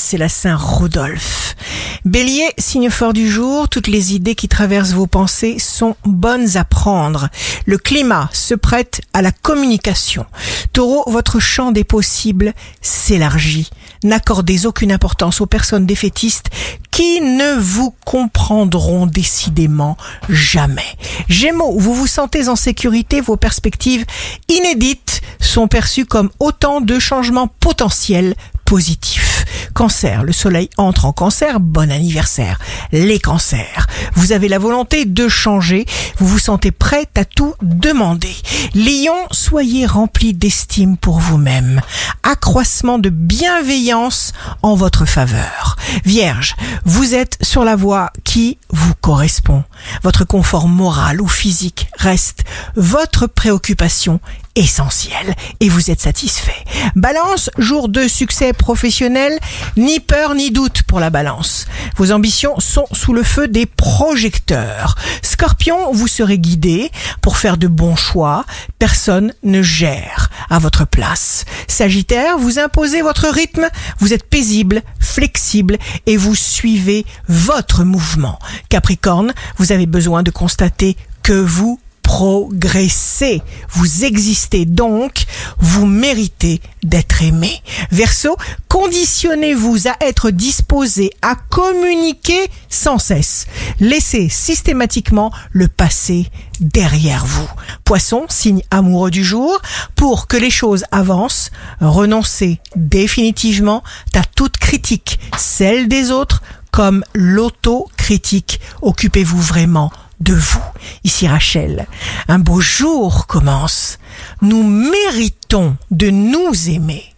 c'est la Saint-Rodolphe. Bélier, signe fort du jour, toutes les idées qui traversent vos pensées sont bonnes à prendre. Le climat se prête à la communication. Taureau, votre champ des possibles s'élargit. N'accordez aucune importance aux personnes défaitistes qui ne vous comprendront décidément jamais. Gémeaux, vous vous sentez en sécurité, vos perspectives inédites sont perçues comme autant de changements potentiels positifs. Cancer, le soleil entre en cancer, bon anniversaire. Les cancers, vous avez la volonté de changer, vous vous sentez prêt à tout demander. Lion, soyez rempli d'estime pour vous-même. Accroissement de bienveillance en votre faveur. Vierge, vous êtes sur la voie qui vous correspond. Votre confort moral ou physique reste votre préoccupation essentielle et vous êtes satisfait. Balance, jour de succès professionnel, ni peur ni doute pour la balance. Vos ambitions sont sous le feu des projecteurs. Scorpion, vous serez guidé pour faire de bons choix. Personne ne gère à votre place. Sagittaire, vous imposez votre rythme. Vous êtes paisible, flexible et vous suivez votre mouvement. Capricorne, vous avez besoin de constater que vous progressez. Vous existez donc, vous méritez d'être aimé. Verseau, conditionnez-vous à être disposé à communiquer sans cesse. Laissez systématiquement le passé derrière vous. Poisson, signe amoureux du jour, pour que les choses avancent, renoncez définitivement à toute critique, celle des autres comme l'autocritique. Occupez-vous vraiment de vous. Ici Rachel, un beau jour commence. Nous méritons de nous aimer.